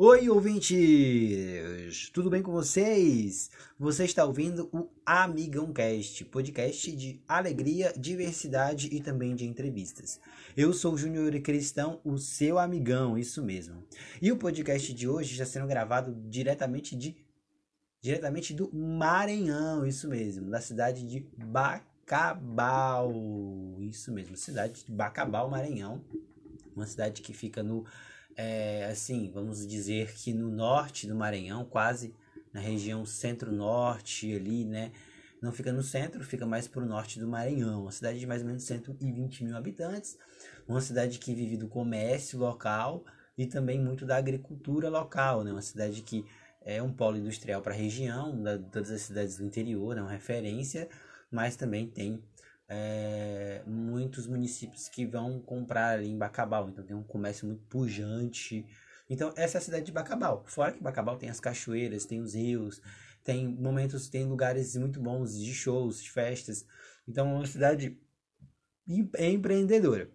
Oi, ouvintes! Tudo bem com vocês? Você está ouvindo o Amigão Cast, podcast de alegria, diversidade e também de entrevistas. Eu sou o Júnior Cristão, o seu amigão, isso mesmo. E o podcast de hoje está sendo gravado diretamente de diretamente do Maranhão, isso mesmo, da cidade de Bacabal. Isso mesmo, cidade de Bacabal, Maranhão. Uma cidade que fica no é, assim, vamos dizer que no norte do Maranhão, quase na região centro-norte ali, né? Não fica no centro, fica mais para o norte do Maranhão. Uma cidade de mais ou menos 120 mil habitantes. Uma cidade que vive do comércio local e também muito da agricultura local, né? Uma cidade que é um polo industrial para a região, da, todas as cidades do interior, é uma referência, mas também tem é, muitos municípios que vão comprar ali em Bacabal. Então tem um comércio muito pujante. Então essa é a cidade de Bacabal. Fora que Bacabal tem as cachoeiras, tem os rios, tem momentos, tem lugares muito bons de shows, de festas. Então é uma cidade empreendedora.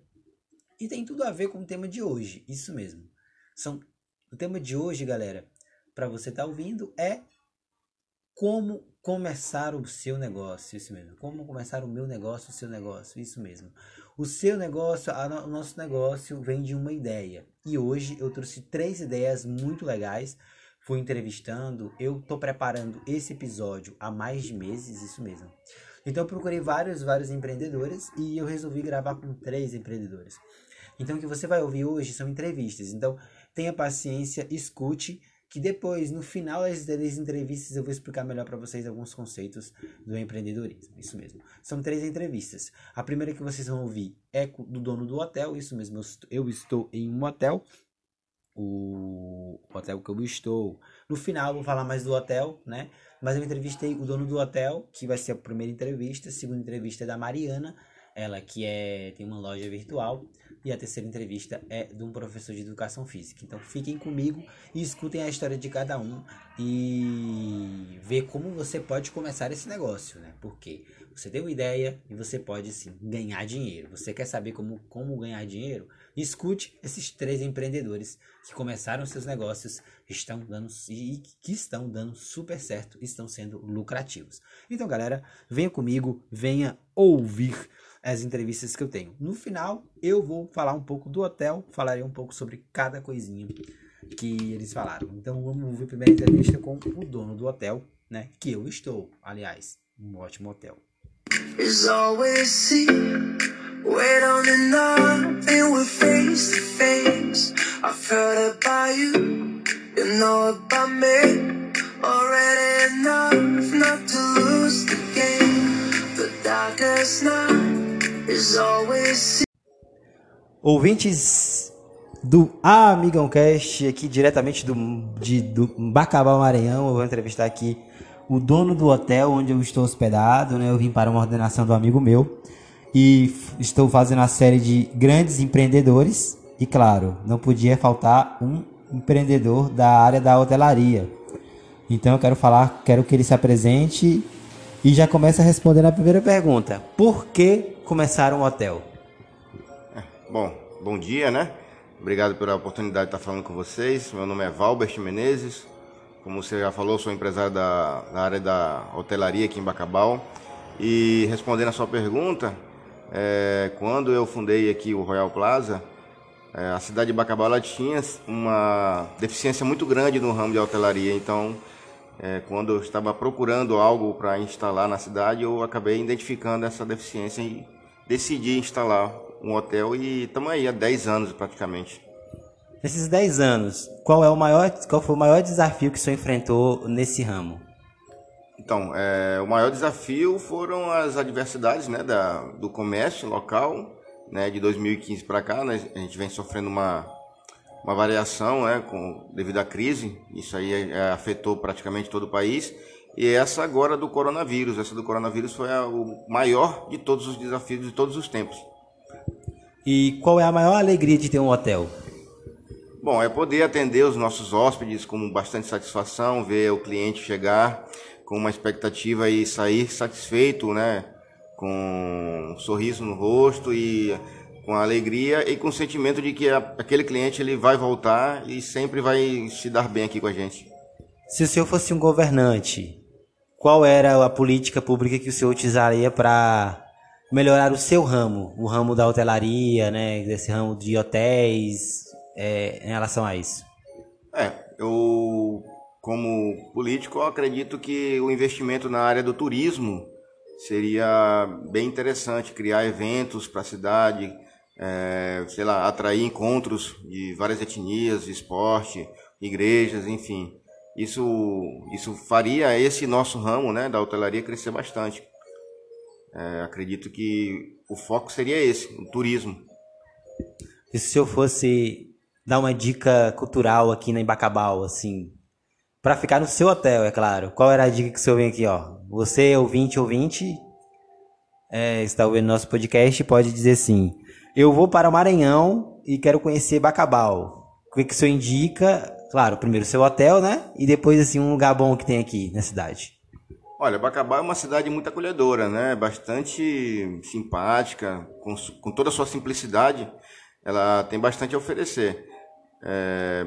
E tem tudo a ver com o tema de hoje, isso mesmo. São, o tema de hoje, galera, para você estar tá ouvindo, é como começar o seu negócio, isso mesmo. Como começar o meu negócio, o seu negócio, isso mesmo. O seu negócio, a, o nosso negócio vem de uma ideia. E hoje eu trouxe três ideias muito legais. Fui entrevistando, eu tô preparando esse episódio há mais de meses, isso mesmo. Então eu procurei vários, vários empreendedores e eu resolvi gravar com três empreendedores. Então o que você vai ouvir hoje são entrevistas. Então tenha paciência, escute que depois, no final das, entrevistas, eu vou explicar melhor para vocês alguns conceitos do empreendedorismo. Isso mesmo. São três entrevistas. A primeira que vocês vão ouvir é do dono do hotel. Isso mesmo, eu estou em um hotel. O hotel que eu estou. No final, eu vou falar mais do hotel, né? Mas eu entrevistei o dono do hotel, que vai ser a primeira entrevista. A segunda entrevista é da Mariana, ela que é, tem uma loja virtual. E a terceira entrevista é de um professor de educação física. Então fiquem comigo e escutem a história de cada um e ver como você pode começar esse negócio, né? Porque você tem uma ideia e você pode sim ganhar dinheiro. Você quer saber como, como ganhar dinheiro? Escute esses três empreendedores que começaram seus negócios estão dando e que estão dando super certo, estão sendo lucrativos. Então, galera, venha comigo, venha ouvir as entrevistas que eu tenho. No final, eu vou falar um pouco do hotel, falarei um pouco sobre cada coisinha que eles falaram. Então vamos ver a primeira entrevista com o dono do hotel, né? Que eu estou, aliás, um ótimo hotel. Already enough not to lose the game. The darkest night. Ouvintes do Amigão Cast, aqui diretamente do, de, do Bacabal Maranhão, eu vou entrevistar aqui o dono do hotel onde eu estou hospedado, né? Eu vim para uma ordenação do amigo meu e estou fazendo a série de grandes empreendedores e claro, não podia faltar um empreendedor da área da hotelaria. Então eu quero falar, quero que ele se apresente e já comece a responder a primeira pergunta. Por que começar um hotel? É, bom, bom dia, né? Obrigado pela oportunidade de estar falando com vocês. Meu nome é Valbert Menezes. Como você já falou, sou empresário da, da área da hotelaria aqui em Bacabal. E respondendo a sua pergunta, é, quando eu fundei aqui o Royal Plaza, é, a cidade de Bacabal tinha uma deficiência muito grande no ramo de hotelaria. Então, é, quando eu estava procurando algo para instalar na cidade, eu acabei identificando essa deficiência e decidi instalar um hotel e estamos aí há 10 anos praticamente. Nesses 10 anos, qual é o maior, qual foi o maior desafio que o senhor enfrentou nesse ramo? Então, é, o maior desafio foram as adversidades né, da, do comércio local, né, de 2015 para cá, né, a gente vem sofrendo uma, uma variação né, com, devido à crise, isso aí é, afetou praticamente todo o país, e essa agora do coronavírus. Essa do coronavírus foi a, o maior de todos os desafios de todos os tempos. E qual é a maior alegria de ter um hotel? Bom, é poder atender os nossos hóspedes com bastante satisfação, ver o cliente chegar com uma expectativa e sair satisfeito, né? Com um sorriso no rosto e com alegria e com o sentimento de que a, aquele cliente ele vai voltar e sempre vai se dar bem aqui com a gente. Se o senhor fosse um governante, qual era a política pública que o senhor utilizaria para melhorar o seu ramo, o ramo da hotelaria, né, desse ramo de hotéis, é, em relação a isso? É, eu como político eu acredito que o investimento na área do turismo seria bem interessante criar eventos para a cidade, é, sei lá, atrair encontros de várias etnias, esporte, igrejas, enfim. Isso, isso faria esse nosso ramo né, da hotelaria crescer bastante. É, acredito que o foco seria esse, o turismo. E se eu fosse dar uma dica cultural aqui na Embacabal, assim, para ficar no seu hotel, é claro. Qual era a dica que o senhor vem aqui, ó? Você, ouvinte, ouvinte, é, está ouvindo nosso podcast, pode dizer assim: Eu vou para o Maranhão e quero conhecer Bacabal. O que, que o senhor indica? Claro, primeiro seu hotel, né? E depois, assim, um lugar bom que tem aqui na cidade. Olha, Bacabal é uma cidade muito acolhedora, né? Bastante simpática, com, com toda a sua simplicidade, ela tem bastante a oferecer. É,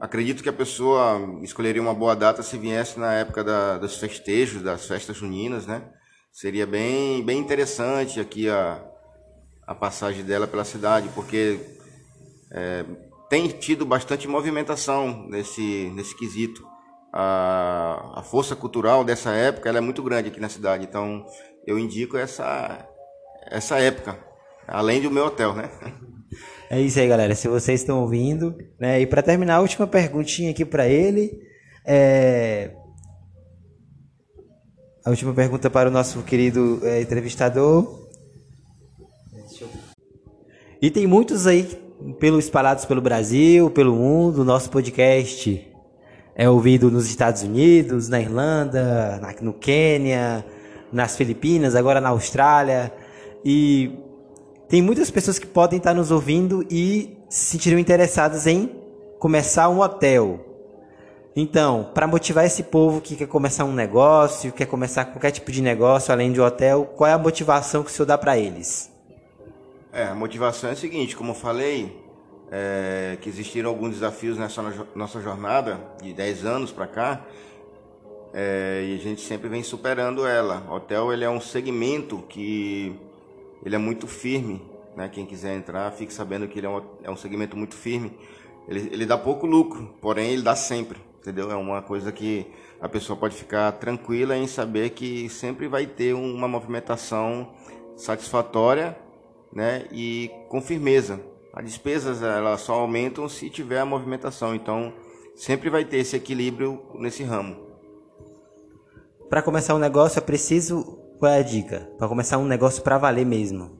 acredito que a pessoa escolheria uma boa data se viesse na época da, dos festejos, das festas juninas, né? Seria bem, bem interessante aqui a, a passagem dela pela cidade, porque é, tem tido bastante movimentação nesse, nesse quesito a, a força cultural dessa época é muito grande aqui na cidade. Então, eu indico essa, essa época, além do meu hotel, né? É isso aí, galera. Se vocês estão ouvindo, né? E para terminar, a última perguntinha aqui para ele. É... A última pergunta para o nosso querido é, entrevistador. E tem muitos aí pelo espalhados pelo Brasil, pelo mundo, nosso podcast é ouvido nos Estados Unidos, na Irlanda, na, no Quênia, nas Filipinas, agora na Austrália. E tem muitas pessoas que podem estar nos ouvindo e se sentiriam interessadas em começar um hotel. Então, para motivar esse povo que quer começar um negócio, quer começar qualquer tipo de negócio além de hotel, qual é a motivação que o senhor dá para eles? É, a motivação é a seguinte, como eu falei, é, que existiram alguns desafios nessa nossa jornada de 10 anos para cá é, e a gente sempre vem superando ela. O hotel ele é um segmento que ele é muito firme, né? Quem quiser entrar, fique sabendo que ele é um, é um segmento muito firme. Ele, ele dá pouco lucro, porém ele dá sempre, entendeu? É uma coisa que a pessoa pode ficar tranquila em saber que sempre vai ter uma movimentação satisfatória, né? E com firmeza, as despesas elas só aumentam se tiver a movimentação. Então, sempre vai ter esse equilíbrio nesse ramo. Para começar um negócio é preciso qual é a dica? Para começar um negócio para valer mesmo.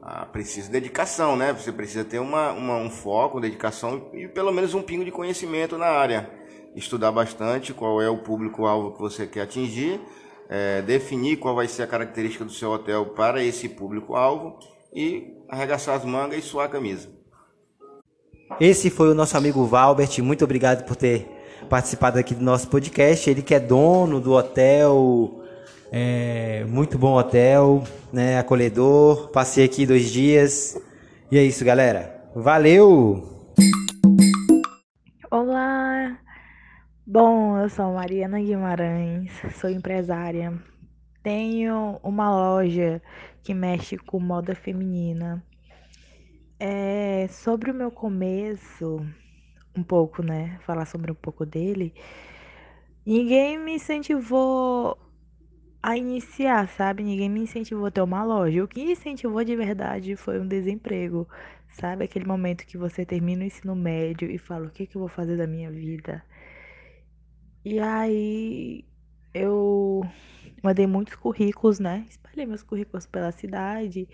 Ah, precisa dedicação, né? Você precisa ter uma, uma, um foco, dedicação e pelo menos um pingo de conhecimento na área. Estudar bastante qual é o público-alvo que você quer atingir, é, definir qual vai ser a característica do seu hotel para esse público-alvo e arregaçar as mangas e suar a camisa. Esse foi o nosso amigo Valbert. Muito obrigado por ter participado aqui do nosso podcast. Ele que é dono do hotel, é, muito bom hotel, né, acolhedor. Passei aqui dois dias. E é isso, galera. Valeu! Olá! Bom, eu sou Mariana Guimarães, sou empresária. Tenho uma loja que mexe com moda feminina. É, sobre o meu começo, um pouco, né? Falar sobre um pouco dele. Ninguém me incentivou a iniciar, sabe? Ninguém me incentivou a ter uma loja. O que incentivou de verdade foi um desemprego, sabe? Aquele momento que você termina o ensino médio e fala: o que, que eu vou fazer da minha vida? E aí eu mandei muitos currículos, né? Espalhei meus currículos pela cidade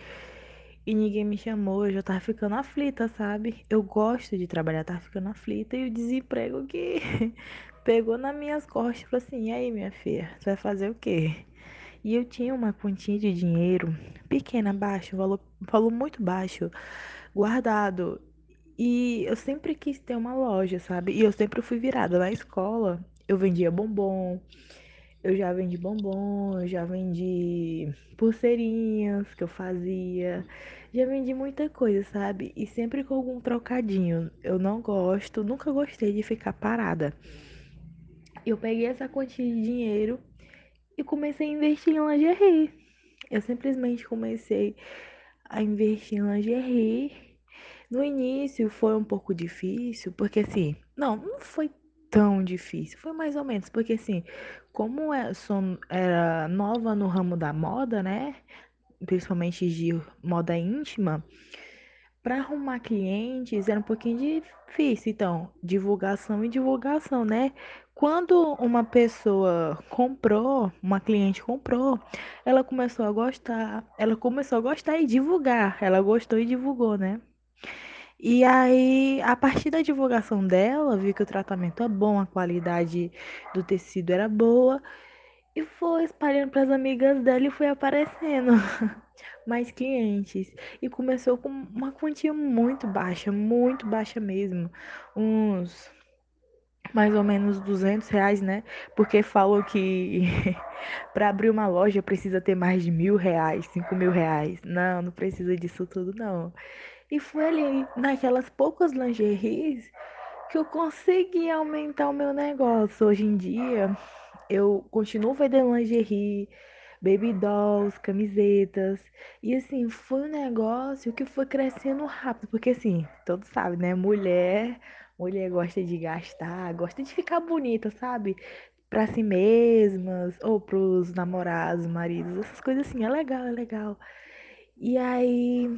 e ninguém me chamou. Eu já tava ficando aflita, sabe? Eu gosto de trabalhar, tava ficando aflita e o desemprego que pegou nas minhas costas. Falei assim: e aí, minha filha, você vai fazer o quê? E eu tinha uma quantia de dinheiro pequena, baixo, valor, valor muito baixo, guardado. E eu sempre quis ter uma loja, sabe? E eu sempre fui virada na escola. Eu vendia bombom, Eu já vendi bombom, eu já vendi pulseirinhas que eu fazia, já vendi muita coisa, sabe? E sempre com algum trocadinho. Eu não gosto, nunca gostei de ficar parada. Eu peguei essa quantia de dinheiro e comecei a investir em lingerie. Eu simplesmente comecei a investir em lingerie. No início foi um pouco difícil, porque assim, não, não foi tão difícil, foi mais ou menos, porque assim, como eu é, sou, era nova no ramo da moda, né? Principalmente de moda íntima, para arrumar clientes era um pouquinho difícil. Então, divulgação e divulgação, né? Quando uma pessoa comprou, uma cliente comprou, ela começou a gostar, ela começou a gostar e divulgar. Ela gostou e divulgou, né? E aí, a partir da divulgação dela, viu que o tratamento é bom, a qualidade do tecido era boa, e foi espalhando para as amigas dela e foi aparecendo. mais clientes. E começou com uma quantia muito baixa, muito baixa mesmo. Uns mais ou menos 200 reais, né? Porque falou que para abrir uma loja precisa ter mais de mil reais, cinco mil reais. Não, não precisa disso tudo, não. E foi ali, naquelas poucas lingeries, que eu consegui aumentar o meu negócio. Hoje em dia, eu continuo vendendo lingerie, baby dolls, camisetas. E assim, foi um negócio que foi crescendo rápido, porque assim, todos sabem, né? Mulher, mulher gosta de gastar, gosta de ficar bonita, sabe? Pra si mesmas, ou pros namorados, maridos, essas coisas assim, é legal, é legal. E aí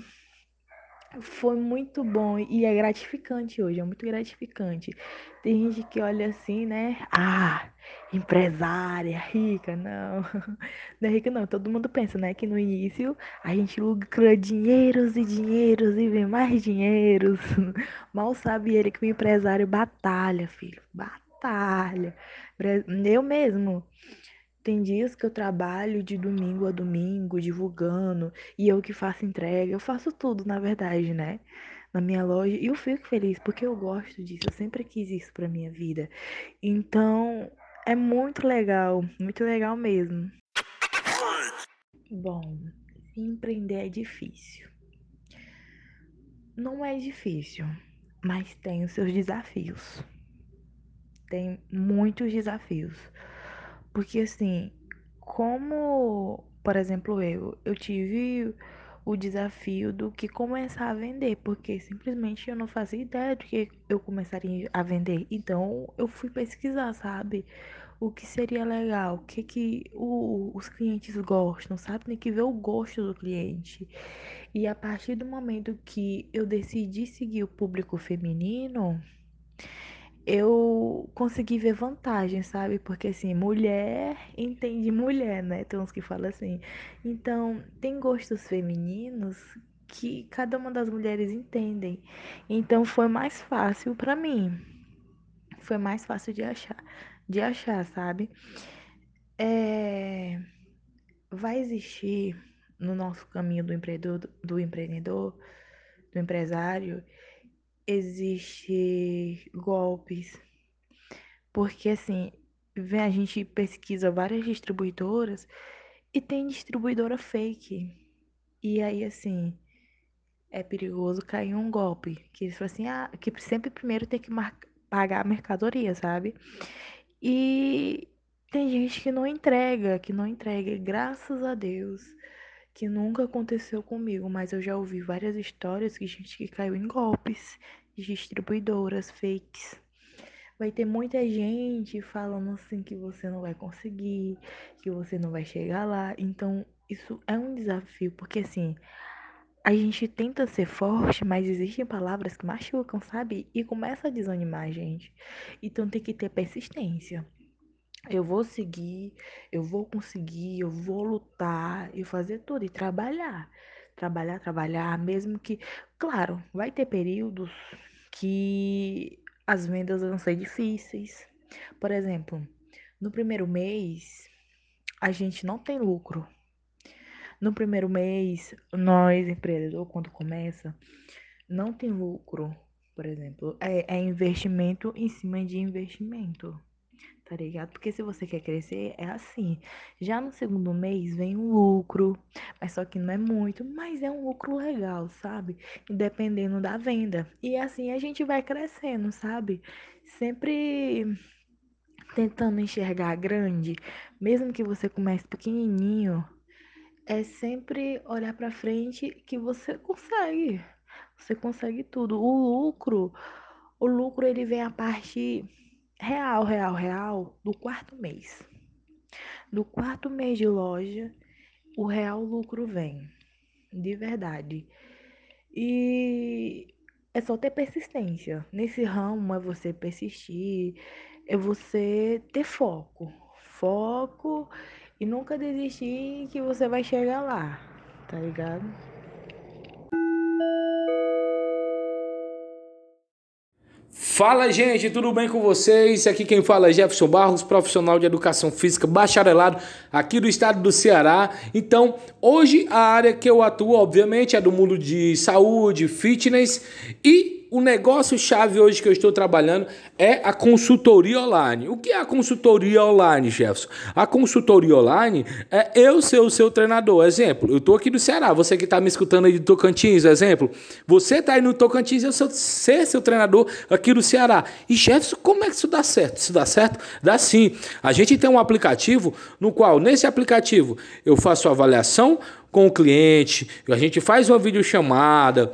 foi muito bom e é gratificante hoje, é muito gratificante. Tem gente que olha assim, né? Ah, empresária, rica, não. Não é rica, não. Todo mundo pensa, né? Que no início a gente lucra dinheiros e dinheiros e vem mais dinheiros. Mal sabe ele que o empresário batalha, filho. Batalha. Eu mesmo tem dias que eu trabalho de domingo a domingo, divulgando, e eu que faço entrega, eu faço tudo, na verdade, né? Na minha loja, e eu fico feliz porque eu gosto disso, eu sempre quis isso pra minha vida. Então, é muito legal, muito legal mesmo. Bom, empreender é difícil. Não é difícil, mas tem os seus desafios. Tem muitos desafios. Porque assim, como, por exemplo, eu, eu tive o desafio do que começar a vender, porque simplesmente eu não fazia ideia de que eu começaria a vender. Então eu fui pesquisar, sabe? O que seria legal, o que, que o, os clientes gostam, sabe? Tem que ver o gosto do cliente. E a partir do momento que eu decidi seguir o público feminino, eu consegui ver vantagem, sabe? Porque assim, mulher entende mulher, né? Tem uns que falam assim. Então, tem gostos femininos que cada uma das mulheres entendem. Então, foi mais fácil para mim. Foi mais fácil de achar, de achar, sabe? É... Vai existir no nosso caminho do empreendedor, do empreendedor, do empresário, existe golpes. Porque assim, vem a gente pesquisa várias distribuidoras e tem distribuidora fake. E aí assim, é perigoso cair um golpe, que assim, ah, que sempre primeiro tem que pagar a mercadoria, sabe? E tem gente que não entrega, que não entrega, graças a Deus que nunca aconteceu comigo, mas eu já ouvi várias histórias de gente que caiu em golpes de distribuidoras fakes. Vai ter muita gente falando assim que você não vai conseguir, que você não vai chegar lá. Então, isso é um desafio, porque assim, a gente tenta ser forte, mas existem palavras que machucam, sabe? E começa a desanimar a gente. Então tem que ter persistência eu vou seguir, eu vou conseguir, eu vou lutar e fazer tudo e trabalhar. Trabalhar, trabalhar, mesmo que, claro, vai ter períodos que as vendas vão ser difíceis. Por exemplo, no primeiro mês, a gente não tem lucro. No primeiro mês, nós, empreendedor, quando começa, não tem lucro, por exemplo. É, é investimento em cima de investimento tá ligado? Porque se você quer crescer, é assim. Já no segundo mês vem um lucro, mas só que não é muito, mas é um lucro legal, sabe? Dependendo da venda. E assim a gente vai crescendo, sabe? Sempre tentando enxergar grande, mesmo que você comece pequenininho, é sempre olhar para frente que você consegue. Você consegue tudo. O lucro, o lucro ele vem a parte real, real, real do quarto mês. Do quarto mês de loja, o real lucro vem. De verdade. E é só ter persistência. Nesse ramo é você persistir, é você ter foco. Foco e nunca desistir que você vai chegar lá, tá ligado? Fala gente, tudo bem com vocês? Aqui quem fala é Jefferson Barros, profissional de educação física, bacharelado aqui do estado do Ceará. Então, hoje a área que eu atuo, obviamente, é do mundo de saúde, fitness e o negócio chave hoje que eu estou trabalhando é a consultoria online. O que é a consultoria online, Jefferson? A consultoria online é eu ser o seu treinador. Exemplo, eu estou aqui do Ceará, você que está me escutando aí de Tocantins, exemplo. Você está aí no Tocantins, eu sou ser seu treinador aqui do Ceará. E Jefferson, como é que isso dá certo? Isso dá certo? Dá sim. A gente tem um aplicativo no qual, nesse aplicativo, eu faço avaliação com o cliente, a gente faz uma videochamada,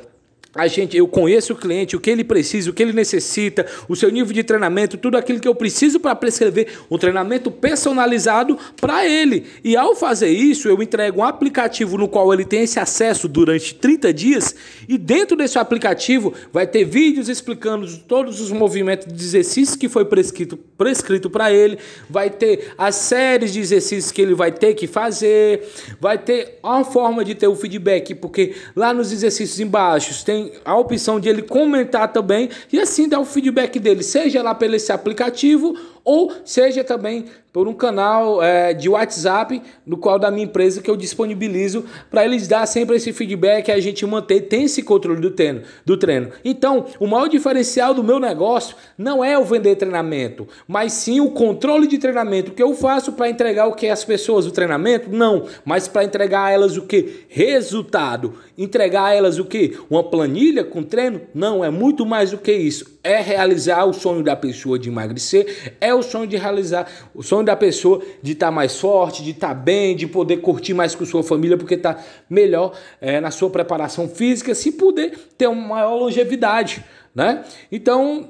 a gente, eu conheço o cliente, o que ele precisa, o que ele necessita, o seu nível de treinamento, tudo aquilo que eu preciso para prescrever um treinamento personalizado para ele. E ao fazer isso, eu entrego um aplicativo no qual ele tem esse acesso durante 30 dias e dentro desse aplicativo vai ter vídeos explicando todos os movimentos de exercícios que foi prescrito prescrito para ele, vai ter as séries de exercícios que ele vai ter que fazer, vai ter uma forma de ter o feedback, porque lá nos exercícios embaixo tem a opção de ele comentar também e assim dar o feedback dele, seja lá pelo esse aplicativo ou seja também por um canal é, de WhatsApp, no qual da minha empresa que eu disponibilizo para eles dar sempre esse feedback a gente manter, tem esse controle do treino, do treino. Então, o maior diferencial do meu negócio não é o vender treinamento, mas sim o controle de treinamento. Que eu faço para entregar o que as pessoas o treinamento, não, mas para entregar a elas o que resultado, entregar a elas o que uma planilha com treino, não. É muito mais do que isso. É realizar o sonho da pessoa de emagrecer, é o sonho de realizar, o sonho da pessoa de estar tá mais forte, de estar tá bem, de poder curtir mais com sua família, porque está melhor é, na sua preparação física, se puder ter uma maior longevidade, né? Então,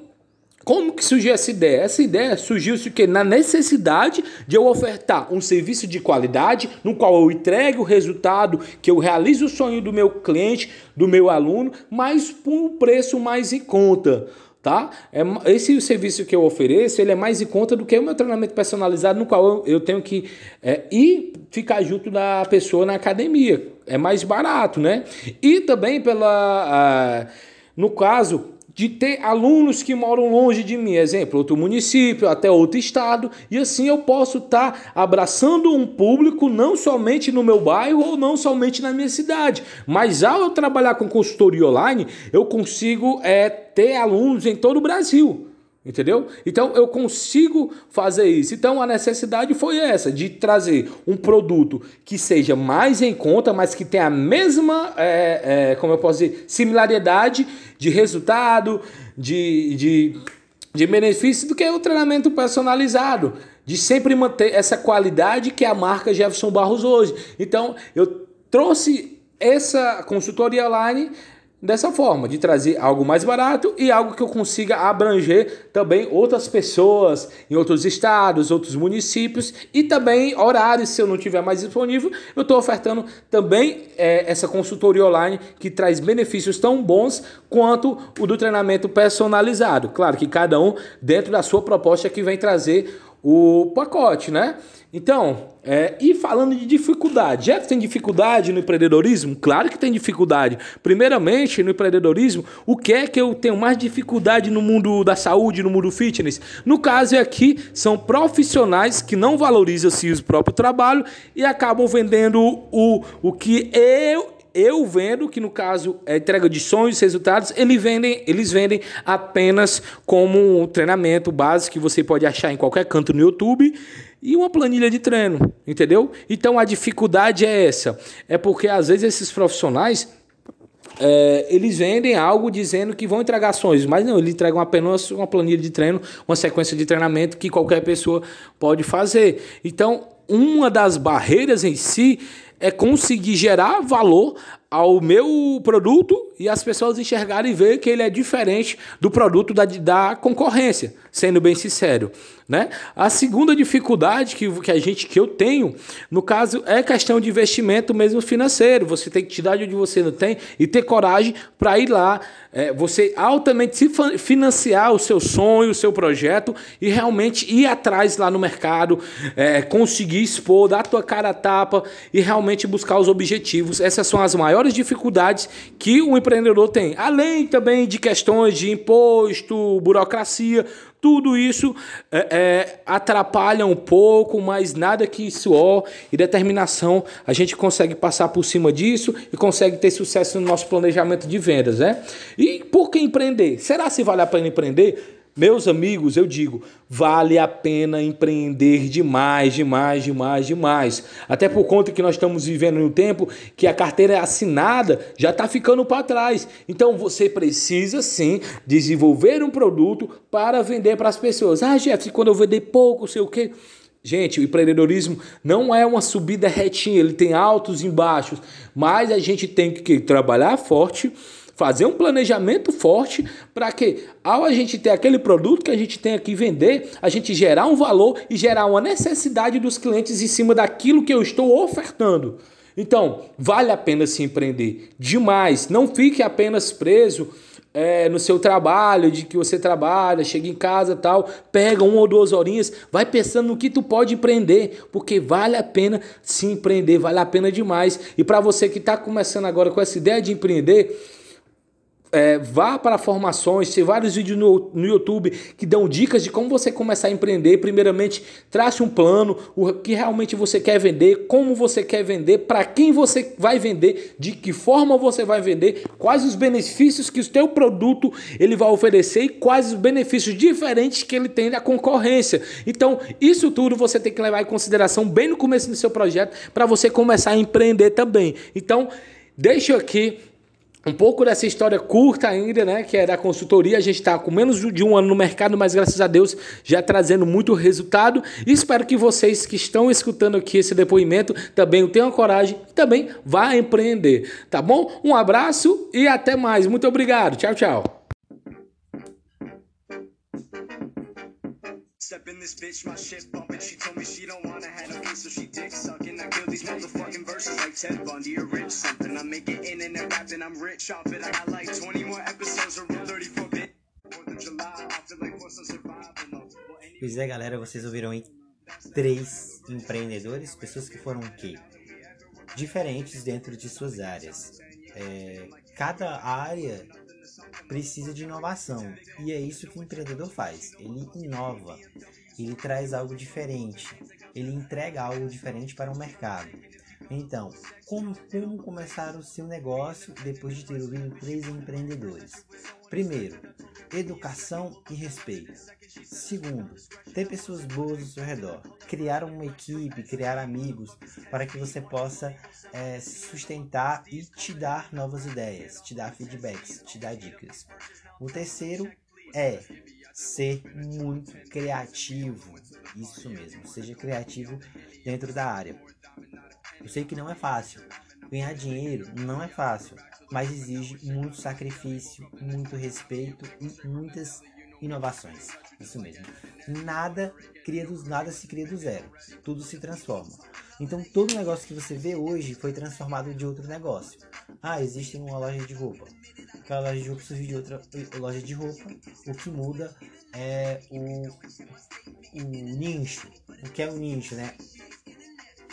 como que surgiu essa ideia? Essa ideia surgiu-se que na necessidade de eu ofertar um serviço de qualidade, no qual eu entregue o resultado, que eu realize o sonho do meu cliente, do meu aluno, mas por um preço mais em conta tá? É, esse serviço que eu ofereço, ele é mais em conta do que o meu treinamento personalizado, no qual eu, eu tenho que é, ir ficar junto da pessoa na academia. É mais barato, né? E também pela... Uh, no caso, de ter alunos que moram longe de mim, exemplo, outro município, até outro estado, e assim eu posso estar tá abraçando um público não somente no meu bairro ou não somente na minha cidade, mas ao eu trabalhar com consultoria online, eu consigo é, ter alunos em todo o Brasil. Entendeu? Então eu consigo fazer isso. Então a necessidade foi essa, de trazer um produto que seja mais em conta, mas que tenha a mesma, é, é, como eu posso dizer, similaridade de resultado, de, de, de benefício do que o treinamento personalizado. De sempre manter essa qualidade que é a marca Jefferson Barros hoje. Então eu trouxe essa consultoria online dessa forma, de trazer algo mais barato e algo que eu consiga abranger também outras pessoas em outros estados, outros municípios e também horários, se eu não tiver mais disponível, eu estou ofertando também é, essa consultoria online que traz benefícios tão bons quanto o do treinamento personalizado. Claro que cada um dentro da sua proposta que vem trazer o pacote, né? Então, é, e falando de dificuldade, já que tem dificuldade no empreendedorismo? Claro que tem dificuldade. Primeiramente, no empreendedorismo, o que é que eu tenho mais dificuldade no mundo da saúde, no mundo fitness? No caso aqui, são profissionais que não valorizam -se o próprio trabalho e acabam vendendo o, o que eu eu vendo, que no caso é entrega de sonhos, resultados, eles vendem, eles vendem apenas como um treinamento básico que você pode achar em qualquer canto no YouTube e uma planilha de treino, entendeu? Então a dificuldade é essa, é porque às vezes esses profissionais é, eles vendem algo dizendo que vão entregar sonhos, mas não, eles entregam apenas uma planilha de treino, uma sequência de treinamento que qualquer pessoa pode fazer. Então, uma das barreiras em si é conseguir gerar valor ao meu produto e as pessoas enxergarem e ver que ele é diferente do produto da, da concorrência, sendo bem sincero. Né? A segunda dificuldade que, que a gente que eu tenho, no caso, é questão de investimento mesmo financeiro. Você tem que tirar de onde você não tem e ter coragem para ir lá. É, você altamente se financiar o seu sonho, o seu projeto e realmente ir atrás lá no mercado, é, conseguir expor, dar a tua cara a tapa e realmente buscar os objetivos. Essas são as maiores dificuldades que o empreendedor tem. Além também de questões de imposto, burocracia, tudo isso é, é, atrapalha um pouco, mas nada que suor e determinação a gente consegue passar por cima disso e consegue ter sucesso no nosso planejamento de vendas, né? E por que empreender? Será se vale a pena empreender? Meus amigos, eu digo, vale a pena empreender demais, demais, demais, demais. Até por conta que nós estamos vivendo em um tempo que a carteira assinada já está ficando para trás. Então você precisa sim desenvolver um produto para vender para as pessoas. Ah, Jeff, quando eu vender pouco, sei o quê. Gente, o empreendedorismo não é uma subida retinha, ele tem altos e baixos, mas a gente tem que trabalhar forte fazer um planejamento forte para que, ao a gente ter aquele produto que a gente tem aqui vender, a gente gerar um valor e gerar uma necessidade dos clientes em cima daquilo que eu estou ofertando. Então, vale a pena se empreender demais. Não fique apenas preso é, no seu trabalho, de que você trabalha, chega em casa tal, pega uma ou duas horinhas, vai pensando no que tu pode empreender, porque vale a pena se empreender, vale a pena demais. E para você que está começando agora com essa ideia de empreender, é, vá para formações, tem vários vídeos no, no YouTube que dão dicas de como você começar a empreender. Primeiramente, trace um plano, o que realmente você quer vender, como você quer vender, para quem você vai vender, de que forma você vai vender, quais os benefícios que o seu produto ele vai oferecer e quais os benefícios diferentes que ele tem da concorrência. Então, isso tudo você tem que levar em consideração bem no começo do seu projeto para você começar a empreender também. Então, deixa aqui um pouco dessa história curta ainda, né, que é da consultoria. A gente está com menos de um ano no mercado, mas graças a Deus já trazendo muito resultado. E espero que vocês que estão escutando aqui esse depoimento também tenham coragem e também vá empreender, tá bom? Um abraço e até mais. Muito obrigado. Tchau, tchau. Step in this bitch, my shit. She told me she don't wanna have so she. I these motherfucking verses like Ted Bundy or Rich something. I make it in and rapping, I'm rich off it. I got like 20 more episodes or 34 bit. Pois é, galera, vocês ouviram aí três empreendedores, pessoas que foram o quê? Diferentes dentro de suas áreas. É, cada área precisa de inovação. E é isso que o empreendedor faz. Ele inova, ele traz algo diferente, ele entrega algo diferente para o mercado. Então, como, como começar o seu negócio depois de ter ouvido três empreendedores? Primeiro, educação e respeito. Segundo, ter pessoas boas ao seu redor. Criar uma equipe, criar amigos para que você possa é, se sustentar e te dar novas ideias, te dar feedbacks, te dar dicas. O terceiro é ser muito criativo. Isso mesmo, seja criativo dentro da área. Eu sei que não é fácil. Ganhar dinheiro não é fácil, mas exige muito sacrifício, muito respeito e muitas inovações. Isso mesmo. Nada cria nada se cria do zero. Tudo se transforma. Então todo negócio que você vê hoje foi transformado de outro negócio. Ah, existe uma loja de roupa. Aquela loja de roupa surgiu de outra loja de roupa. O que muda é o, o nicho. O que é o nicho, né?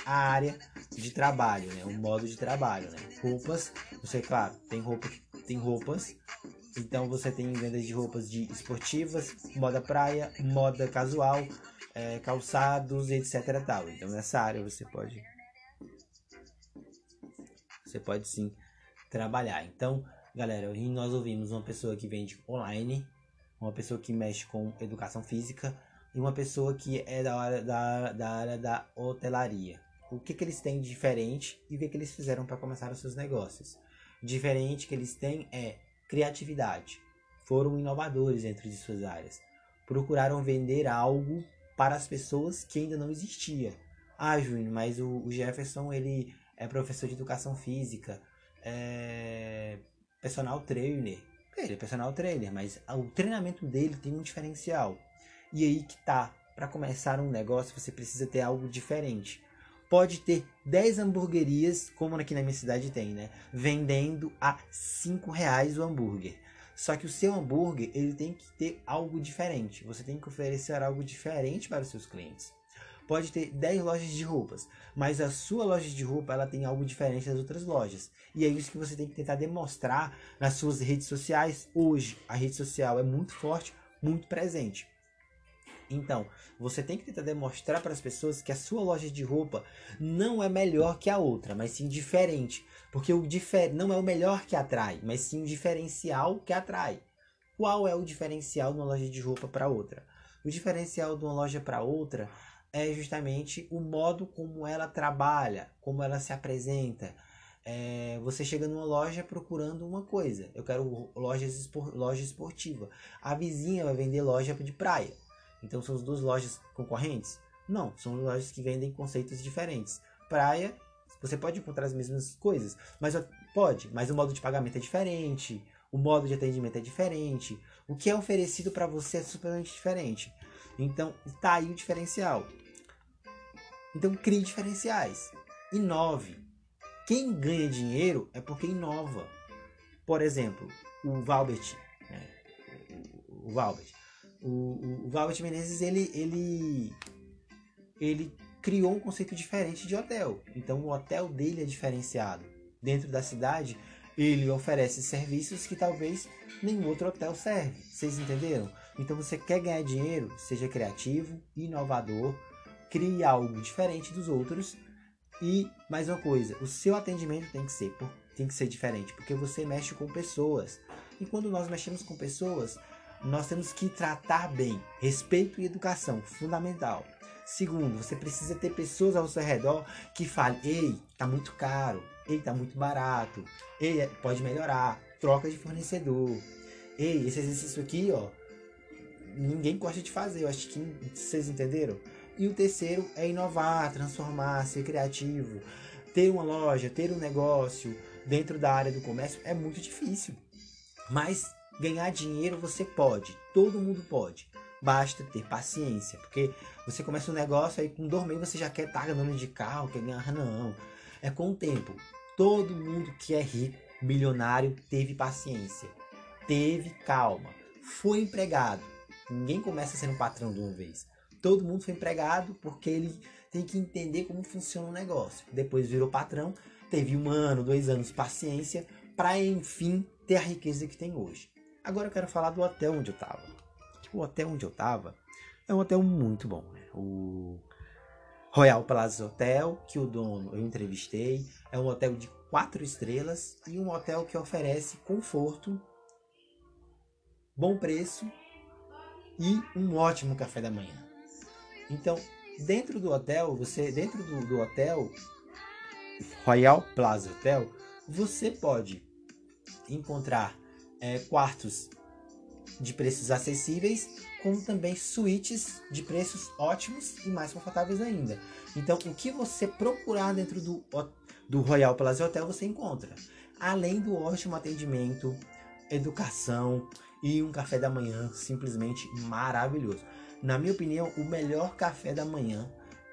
A área de trabalho, né? O modo de trabalho, né? Roupas, você, claro, tem roupa, tem roupas então você tem vendas de roupas de esportivas, moda praia, moda casual, é, calçados, etc. Tal. Então nessa área você pode você pode sim trabalhar. Então, galera, nós ouvimos uma pessoa que vende online, uma pessoa que mexe com educação física e uma pessoa que é da área da, da, área da hotelaria. O que, que eles têm de diferente e o que, que eles fizeram para começar os seus negócios. Diferente que eles têm é criatividade. Foram inovadores dentro de suas áreas. Procuraram vender algo para as pessoas que ainda não existia. Ah, Júnior, mas o, o Jefferson ele é professor de educação física, é personal trainer. Ele é personal trainer, mas o treinamento dele tem um diferencial. E aí que tá. Para começar um negócio, você precisa ter algo diferente. Pode ter 10 hamburguerias, como aqui na minha cidade tem, né? Vendendo a 5 reais o hambúrguer. Só que o seu hambúrguer, ele tem que ter algo diferente. Você tem que oferecer algo diferente para os seus clientes. Pode ter 10 lojas de roupas, mas a sua loja de roupa ela tem algo diferente das outras lojas. E é isso que você tem que tentar demonstrar nas suas redes sociais. Hoje, a rede social é muito forte, muito presente. Então, você tem que tentar demonstrar para as pessoas que a sua loja de roupa não é melhor que a outra, mas sim diferente. Porque o difer não é o melhor que atrai, mas sim o diferencial que atrai. Qual é o diferencial de uma loja de roupa para outra? O diferencial de uma loja para outra é justamente o modo como ela trabalha, como ela se apresenta. É, você chega numa loja procurando uma coisa. Eu quero lojas espor loja esportiva. A vizinha vai vender loja de praia. Então são as duas lojas concorrentes? Não, são lojas que vendem conceitos diferentes. Praia, você pode encontrar as mesmas coisas, mas pode, mas o modo de pagamento é diferente, o modo de atendimento é diferente, o que é oferecido para você é supermente diferente. Então, está aí o diferencial. Então, crie diferenciais. Inove. Quem ganha dinheiro é porque inova. Por exemplo, o Valbert, né? o Valbert, o, o, o Valbert Menezes, ele, ele, ele criou um conceito diferente de hotel. Então o hotel dele é diferenciado. Dentro da cidade, ele oferece serviços que talvez nenhum outro hotel serve. Vocês entenderam? Então você quer ganhar dinheiro, seja criativo, inovador, crie algo diferente dos outros. E mais uma coisa, o seu atendimento tem que ser tem que ser diferente, porque você mexe com pessoas. E quando nós mexemos com pessoas, nós temos que tratar bem. Respeito e educação, fundamental. Segundo, você precisa ter pessoas ao seu redor que falem: ei, tá muito caro, ei, tá muito barato, ei, pode melhorar, troca de fornecedor. Ei, esse exercício aqui, ó, ninguém gosta de fazer, eu acho que vocês entenderam. E o terceiro é inovar, transformar, ser criativo. Ter uma loja, ter um negócio dentro da área do comércio é muito difícil. Mas Ganhar dinheiro você pode, todo mundo pode. Basta ter paciência, porque você começa um negócio aí com meses você já quer estar andando de carro, quer ganhar não. É com o tempo. Todo mundo que é rico, milionário, teve paciência, teve calma, foi empregado. Ninguém começa sendo patrão de uma vez. Todo mundo foi empregado porque ele tem que entender como funciona o negócio. Depois virou patrão, teve um ano, dois anos paciência para enfim ter a riqueza que tem hoje. Agora eu quero falar do hotel onde eu tava. O hotel onde eu tava é um hotel muito bom. Né? O Royal Plaza Hotel, que o dono eu entrevistei, é um hotel de quatro estrelas e um hotel que oferece conforto, bom preço e um ótimo café da manhã. Então, dentro do hotel, você dentro do, do hotel Royal Plaza Hotel, você pode encontrar é, quartos de preços acessíveis, como também suítes de preços ótimos e mais confortáveis ainda. Então, o que você procurar dentro do, do Royal Plaza Hotel, você encontra. Além do ótimo atendimento, educação e um café da manhã simplesmente maravilhoso. Na minha opinião, o melhor café da manhã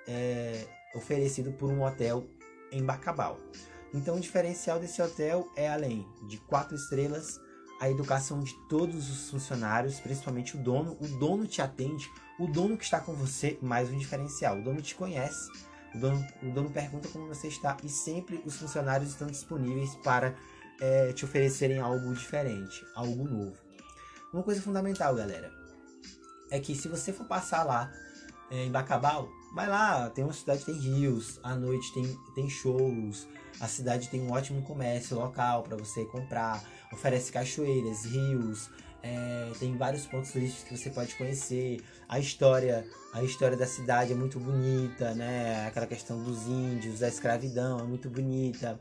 é oferecido por um hotel em Bacabal. Então, o diferencial desse hotel é além de quatro estrelas, a educação de todos os funcionários, principalmente o dono. O dono te atende, o dono que está com você, mais um diferencial. O dono te conhece, o dono, o dono pergunta como você está e sempre os funcionários estão disponíveis para é, te oferecerem algo diferente, algo novo. Uma coisa fundamental, galera, é que se você for passar lá é, em Bacabal, vai lá, tem uma cidade tem rios, à noite tem, tem shows, A cidade tem um ótimo comércio local para você comprar, oferece cachoeiras, rios, é, tem vários pontos turísticos que você pode conhecer. A história, a história da cidade é muito bonita, né? Aquela questão dos índios, da escravidão é muito bonita.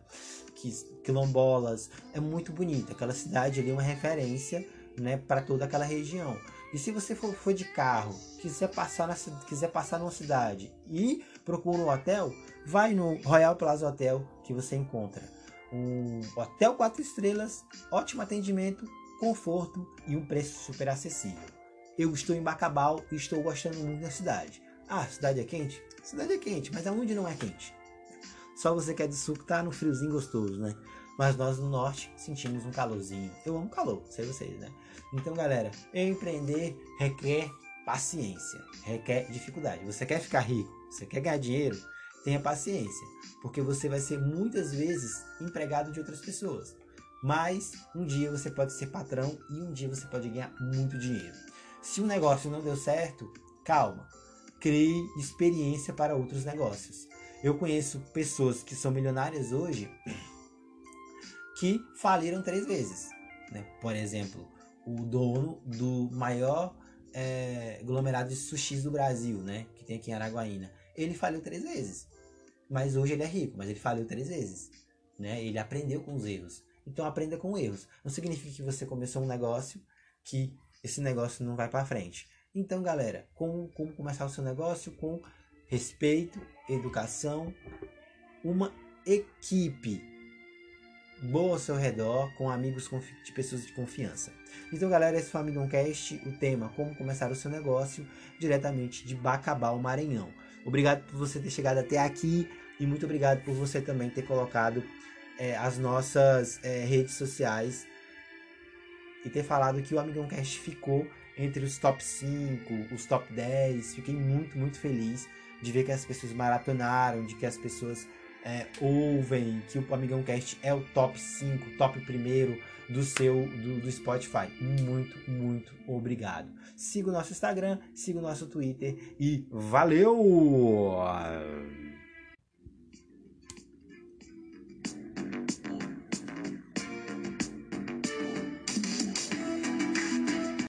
Quilombolas é muito bonita. Aquela cidade ali é uma referência, né, para toda aquela região. E se você for, for de carro, quiser passar, na, quiser passar numa cidade e procura um hotel, vai no Royal Plaza Hotel que você encontra um hotel quatro estrelas, ótimo atendimento, conforto e um preço super acessível. Eu estou em Bacabal e estou gostando muito da cidade. Ah, cidade é quente? Cidade é quente, mas aonde não é quente? Só você que é que tá no friozinho gostoso, né? Mas nós no norte sentimos um calorzinho. Eu amo calor, sei vocês, né? Então, galera, empreender requer paciência, requer dificuldade. Você quer ficar rico, você quer ganhar dinheiro, tenha paciência, porque você vai ser muitas vezes empregado de outras pessoas. Mas um dia você pode ser patrão e um dia você pode ganhar muito dinheiro. Se um negócio não deu certo, calma. Crie experiência para outros negócios. Eu conheço pessoas que são milionárias hoje que faliram três vezes. Né? Por exemplo, o dono do maior é, aglomerado de sushis do Brasil, né? que tem aqui em Araguaína, ele faliu três vezes. Mas hoje ele é rico, mas ele faliu três vezes. Né? Ele aprendeu com os erros. Então aprenda com erros. Não significa que você começou um negócio que esse negócio não vai para frente. Então, galera, como, como começar o seu negócio? Com respeito, educação, uma equipe boa ao seu redor, com amigos de pessoas de confiança. Então, galera, esse foi o Amigão Cast, o tema Como Começar o Seu Negócio, diretamente de Bacabal, Maranhão. Obrigado por você ter chegado até aqui e muito obrigado por você também ter colocado é, as nossas é, redes sociais e ter falado que o Amigão Cast ficou entre os top 5, os top 10. Fiquei muito, muito feliz de ver que as pessoas maratonaram, de que as pessoas é, ouvem, que o Amigão Cast é o top 5, top primeiro do seu do, do Spotify. Muito, muito obrigado. Siga o nosso Instagram, siga o nosso Twitter e valeu!